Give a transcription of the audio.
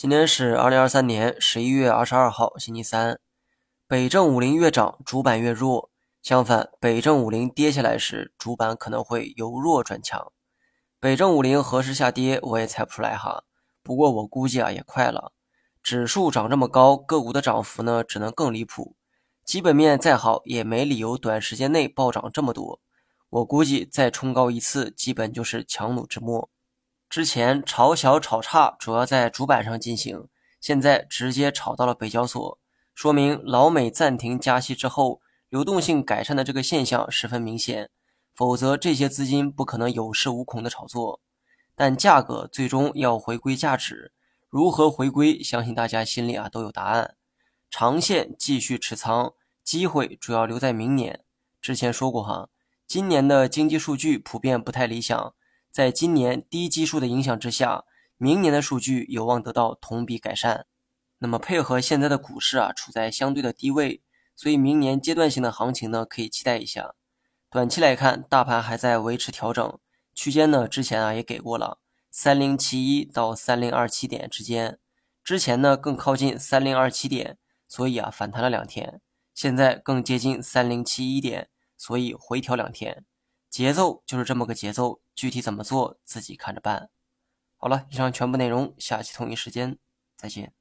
今天是二零二三年十一月二十二号，星期三。北证五零越涨，主板越弱。相反，北证五零跌下来时，主板可能会由弱转强。北证五零何时下跌，我也猜不出来哈。不过我估计啊，也快了。指数涨这么高，个股的涨幅呢，只能更离谱。基本面再好，也没理由短时间内暴涨这么多。我估计再冲高一次，基本就是强弩之末。之前炒小炒差主要在主板上进行，现在直接炒到了北交所，说明老美暂停加息之后，流动性改善的这个现象十分明显。否则这些资金不可能有恃无恐的炒作。但价格最终要回归价值，如何回归，相信大家心里啊都有答案。长线继续持仓，机会主要留在明年。之前说过哈，今年的经济数据普遍不太理想。在今年低基数的影响之下，明年的数据有望得到同比改善。那么配合现在的股市啊，处在相对的低位，所以明年阶段性的行情呢，可以期待一下。短期来看，大盘还在维持调整区间呢。之前啊也给过了三零七一到三零二七点之间，之前呢更靠近三零二七点，所以啊反弹了两天。现在更接近三零七一点，所以回调两天。节奏就是这么个节奏，具体怎么做自己看着办。好了，以上全部内容，下期同一时间再见。